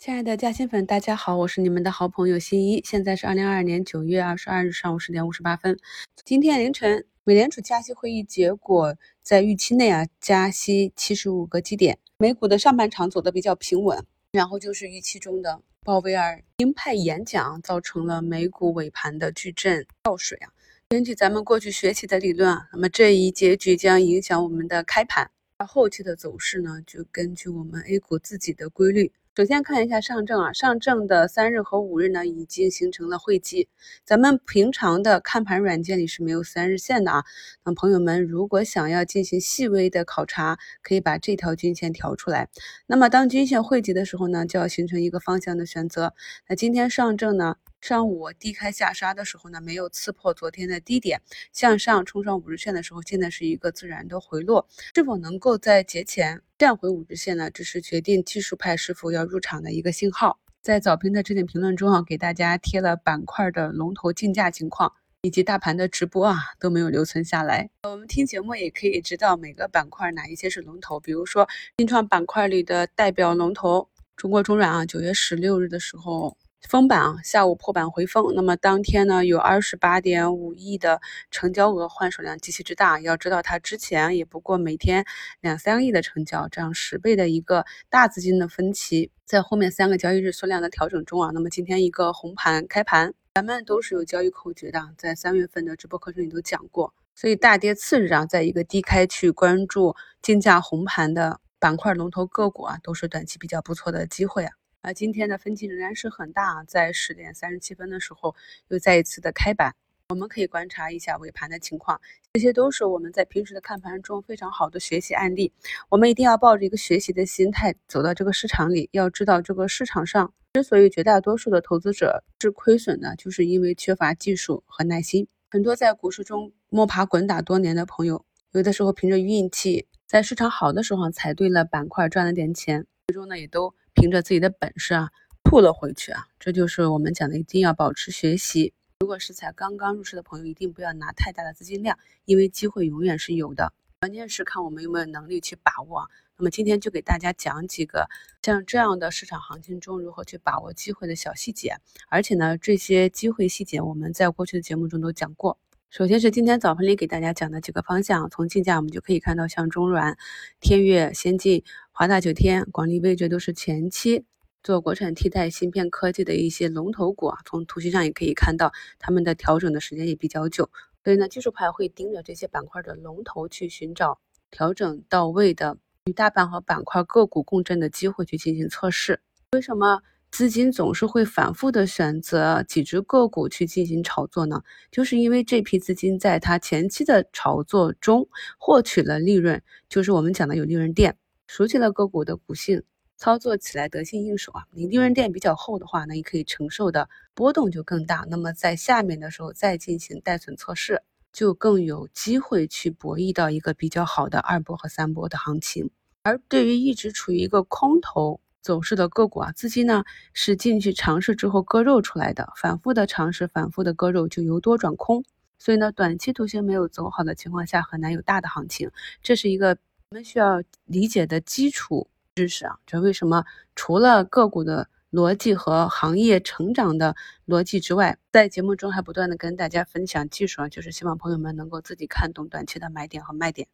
亲爱的嘉兴粉，大家好，我是你们的好朋友新一。现在是二零二二年九月二十二日上午十点五十八分。今天凌晨，美联储加息会议结果在预期内啊，加息七十五个基点。美股的上半场走的比较平稳，然后就是预期中的鲍威尔鹰派演讲，造成了美股尾盘的巨震跳水啊。根据咱们过去学习的理论啊，那么这一结局将影响我们的开盘，而后期的走势呢，就根据我们 A 股自己的规律。首先看一下上证啊，上证的三日和五日呢已经形成了汇集。咱们平常的看盘软件里是没有三日线的啊。那朋友们如果想要进行细微的考察，可以把这条均线调出来。那么当均线汇集的时候呢，就要形成一个方向的选择。那今天上证呢？上午低开下杀的时候呢，没有刺破昨天的低点，向上冲上五日线的时候，现在是一个自然的回落。是否能够在节前站回五日线呢？这是决定技术派是否要入场的一个信号。在早评的置顶评论中啊，给大家贴了板块的龙头竞价情况以及大盘的直播啊，都没有留存下来。我们听节目也可以知道每个板块哪一些是龙头，比如说新创板块里的代表龙头中国中软啊，九月十六日的时候。封板啊，下午破板回封，那么当天呢有二十八点五亿的成交额，换手量极其之大。要知道它之前也不过每天两三个亿的成交，这样十倍的一个大资金的分歧，在后面三个交易日缩量的调整中啊，那么今天一个红盘开盘，咱们都是有交易口诀的，在三月份的直播课程里都讲过。所以大跌次日啊，在一个低开去关注竞价红盘的板块龙头个股啊，都是短期比较不错的机会啊。而今天的分歧仍然是很大，在十点三十七分的时候又再一次的开板，我们可以观察一下尾盘的情况。这些都是我们在平时的看盘中非常好的学习案例。我们一定要抱着一个学习的心态走到这个市场里。要知道，这个市场上之所以绝大多数的投资者是亏损的，就是因为缺乏技术和耐心。很多在股市中摸爬滚打多年的朋友，有的时候凭着运气，在市场好的时候踩对了板块，赚了点钱，最终呢也都。凭着自己的本事啊，吐了回去啊，这就是我们讲的，一定要保持学习。如果是才刚刚入市的朋友，一定不要拿太大的资金量，因为机会永远是有的，关键是看我们有没有能力去把握。那么今天就给大家讲几个像这样的市场行情中如何去把握机会的小细节，而且呢，这些机会细节我们在过去的节目中都讲过。首先是今天早盘里给大家讲的几个方向，从竞价我们就可以看到，像中软、天越、先进、华大九天、广利微，这都是前期做国产替代芯片科技的一些龙头股啊。从图形上也可以看到，他们的调整的时间也比较久，所以呢，技术派会盯着这些板块的龙头去寻找调整到位的与大盘和板块个股共振的机会去进行测试。为什么？资金总是会反复的选择几只个股去进行炒作呢，就是因为这批资金在它前期的炒作中获取了利润，就是我们讲的有利润垫。熟悉了个股的股性，操作起来得心应手啊。你利润垫比较厚的话，呢你可以承受的波动就更大。那么在下面的时候再进行带损测试，就更有机会去博弈到一个比较好的二波和三波的行情。而对于一直处于一个空头。走势的个股啊，资金呢是进去尝试之后割肉出来的，反复的尝试，反复的割肉，就由多转空。所以呢，短期图形没有走好的情况下，很难有大的行情。这是一个我们需要理解的基础知识啊。这为什么除了个股的逻辑和行业成长的逻辑之外，在节目中还不断的跟大家分享技术啊，就是希望朋友们能够自己看懂短期的买点和卖点。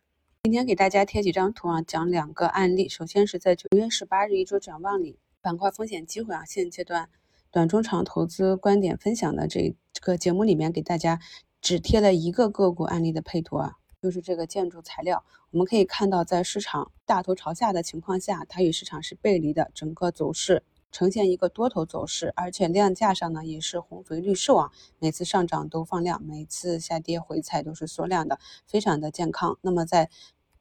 今天给大家贴几张图啊，讲两个案例。首先是在九月十八日一周展望里，板块风险机会啊，现阶段短中长投资观点分享的这这个节目里面，给大家只贴了一个个股案例的配图啊，就是这个建筑材料。我们可以看到，在市场大头朝下的情况下，它与市场是背离的，整个走势呈现一个多头走势，而且量价上呢也是红肥绿瘦啊，每次上涨都放量，每次下跌回踩都是缩量的，非常的健康。那么在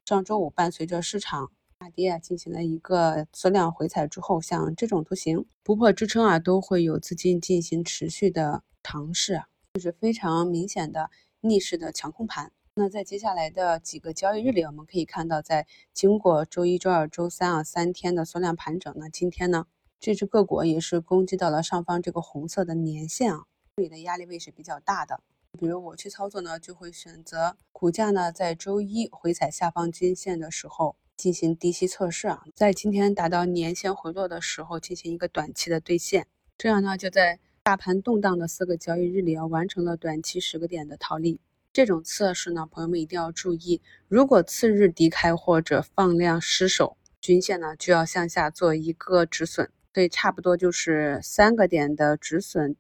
上周五，伴随着市场大跌啊，进行了一个缩量回踩之后，像这种图形不破支撑啊，都会有资金进行持续的尝试，就是非常明显的逆势的强控盘。那在接下来的几个交易日里，我们可以看到，在经过周一、周二、周三啊三天的缩量盘整，呢今天呢，这只个股也是攻击到了上方这个红色的年线啊，这里的压力位是比较大的。比如我去操作呢，就会选择股价呢在周一回踩下方均线的时候进行低吸测试啊，在今天达到年线回落的时候进行一个短期的兑现，这样呢就在大盘动荡的四个交易日里啊完成了短期十个点的套利。这种测试呢，朋友们一定要注意，如果次日低开或者放量失守均线呢，就要向下做一个止损，对差不多就是三个点的止损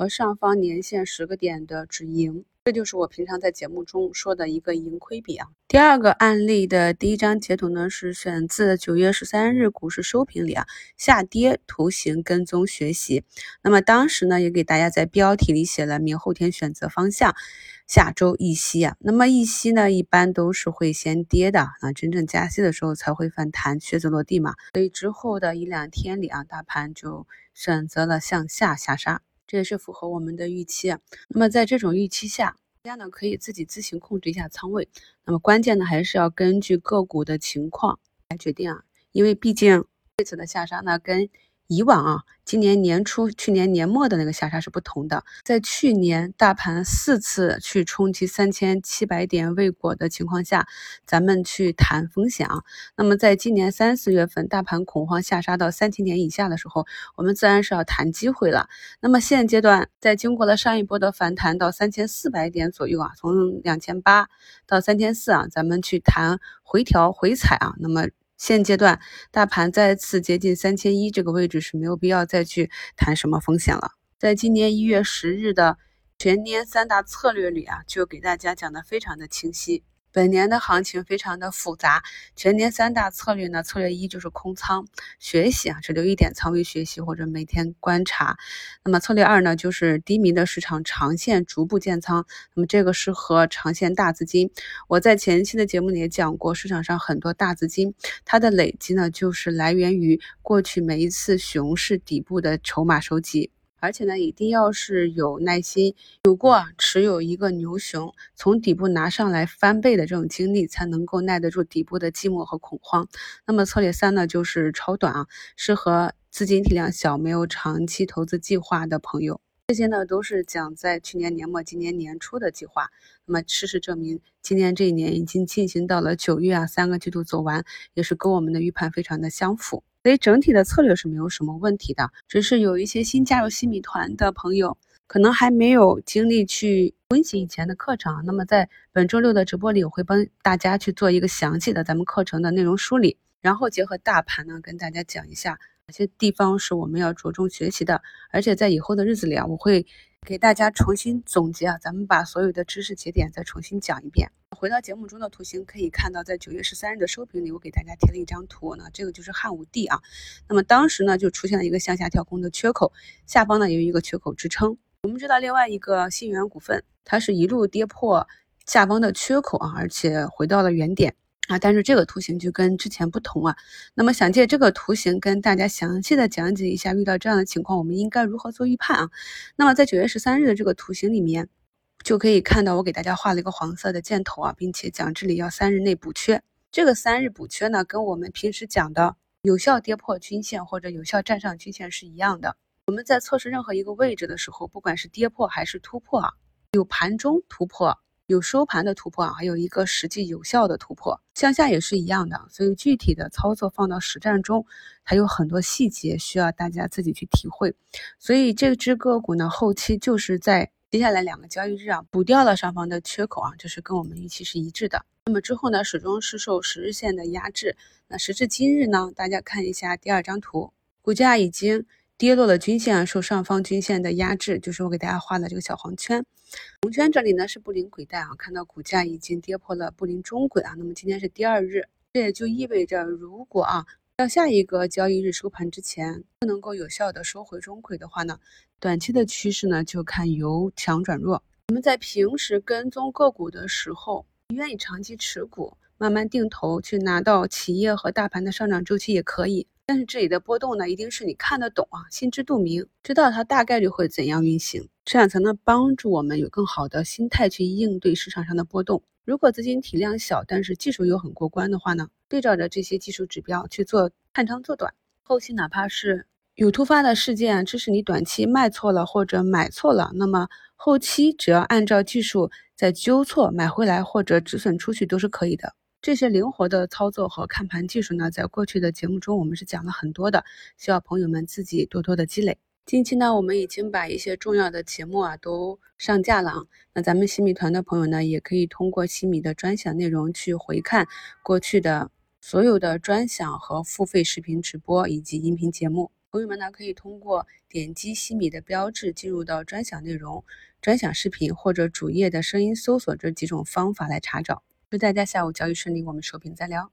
和上方年线十个点的止盈。这就是我平常在节目中说的一个盈亏比啊。第二个案例的第一张截图呢，是选自九月十三日股市收评里啊，下跌图形跟踪学习。那么当时呢，也给大家在标题里写了明后天选择方向，下周一息啊。那么一息呢，一般都是会先跌的啊，真正加息的时候才会反弹，靴子落地嘛。所以之后的一两天里啊，大盘就选择了向下下杀。这也是符合我们的预期。那么在这种预期下，大家呢可以自己自行控制一下仓位。那么关键呢还是要根据个股的情况来决定啊，因为毕竟这次的下杀呢跟。以往啊，今年年初、去年年末的那个下杀是不同的。在去年大盘四次去冲击三千七百点未果的情况下，咱们去谈风险啊。那么在今年三四月份大盘恐慌下杀到三千点以下的时候，我们自然是要谈机会了。那么现阶段，在经过了上一波的反弹到三千四百点左右啊，从两千八到三千四啊，咱们去谈回调回踩啊。那么现阶段大盘再次接近三千一这个位置是没有必要再去谈什么风险了。在今年一月十日的全年三大策略里啊，就给大家讲的非常的清晰。本年的行情非常的复杂，全年三大策略呢，策略一就是空仓学习啊，只留一点仓位学习或者每天观察。那么策略二呢，就是低迷的市场长线逐步建仓，那么这个适合长线大资金。我在前期的节目里也讲过，市场上很多大资金，它的累积呢，就是来源于过去每一次熊市底部的筹码收集。而且呢，一定要是有耐心，有过持有一个牛熊从底部拿上来翻倍的这种经历，才能够耐得住底部的寂寞和恐慌。那么策略三呢，就是超短啊，适合资金体量小、没有长期投资计划的朋友。这些呢，都是讲在去年年末、今年年初的计划。那么事实证明，今年这一年已经进行到了九月啊，三个季度走完，也是跟我们的预判非常的相符。所以整体的策略是没有什么问题的，只是有一些新加入新米团的朋友，可能还没有精力去温习以前的课程。那么在本周六的直播里，我会帮大家去做一个详细的咱们课程的内容梳理，然后结合大盘呢，跟大家讲一下哪些地方是我们要着重学习的。而且在以后的日子里啊，我会。给大家重新总结啊，咱们把所有的知识节点再重新讲一遍。回到节目中的图形，可以看到，在九月十三日的收评里，我给大家贴了一张图呢，这个就是汉武帝啊。那么当时呢，就出现了一个向下跳空的缺口，下方呢有一个缺口支撑。我们知道另外一个信源股份，它是一路跌破下方的缺口啊，而且回到了原点。啊，但是这个图形就跟之前不同啊。那么想借这个图形跟大家详细的讲解一下，遇到这样的情况，我们应该如何做预判啊？那么在九月十三日的这个图形里面，就可以看到我给大家画了一个黄色的箭头啊，并且讲这里要三日内补缺。这个三日补缺呢，跟我们平时讲的有效跌破均线或者有效站上均线是一样的。我们在测试任何一个位置的时候，不管是跌破还是突破啊，有盘中突破。有收盘的突破啊，还有一个实际有效的突破，向下也是一样的。所以具体的操作放到实战中，还有很多细节需要大家自己去体会。所以这只个股呢，后期就是在接下来两个交易日啊，补掉了上方的缺口啊，这是跟我们预期是一致的。那么之后呢，始终是受十日线的压制。那时至今日呢，大家看一下第二张图，股价已经。跌落了均线，受上方均线的压制，就是我给大家画的这个小黄圈。红圈这里呢是布林轨带啊，看到股价已经跌破了布林中轨啊。那么今天是第二日，这也就意味着，如果啊到下一个交易日收盘之前不能够有效的收回中轨的话呢，短期的趋势呢就看由强转弱。我们在平时跟踪个股的时候，愿意长期持股，慢慢定投去拿到企业和大盘的上涨周期也可以。但是这里的波动呢，一定是你看得懂啊，心知肚明，知道它大概率会怎样运行，这样才能帮助我们有更好的心态去应对市场上的波动。如果资金体量小，但是技术又很过关的话呢，对照着这些技术指标去做看长做短，后期哪怕是有突发的事件，致使你短期卖错了或者买错了，那么后期只要按照技术再纠错买回来或者止损出去都是可以的。这些灵活的操作和看盘技术呢，在过去的节目中我们是讲了很多的，需要朋友们自己多多的积累。近期呢，我们已经把一些重要的节目啊都上架了啊。那咱们西米团的朋友呢，也可以通过西米的专享内容去回看过去的所有的专享和付费视频直播以及音频节目。朋友们呢，可以通过点击西米的标志进入到专享内容、专享视频或者主页的声音搜索这几种方法来查找。祝大家下午交易顺利，我们收评再聊。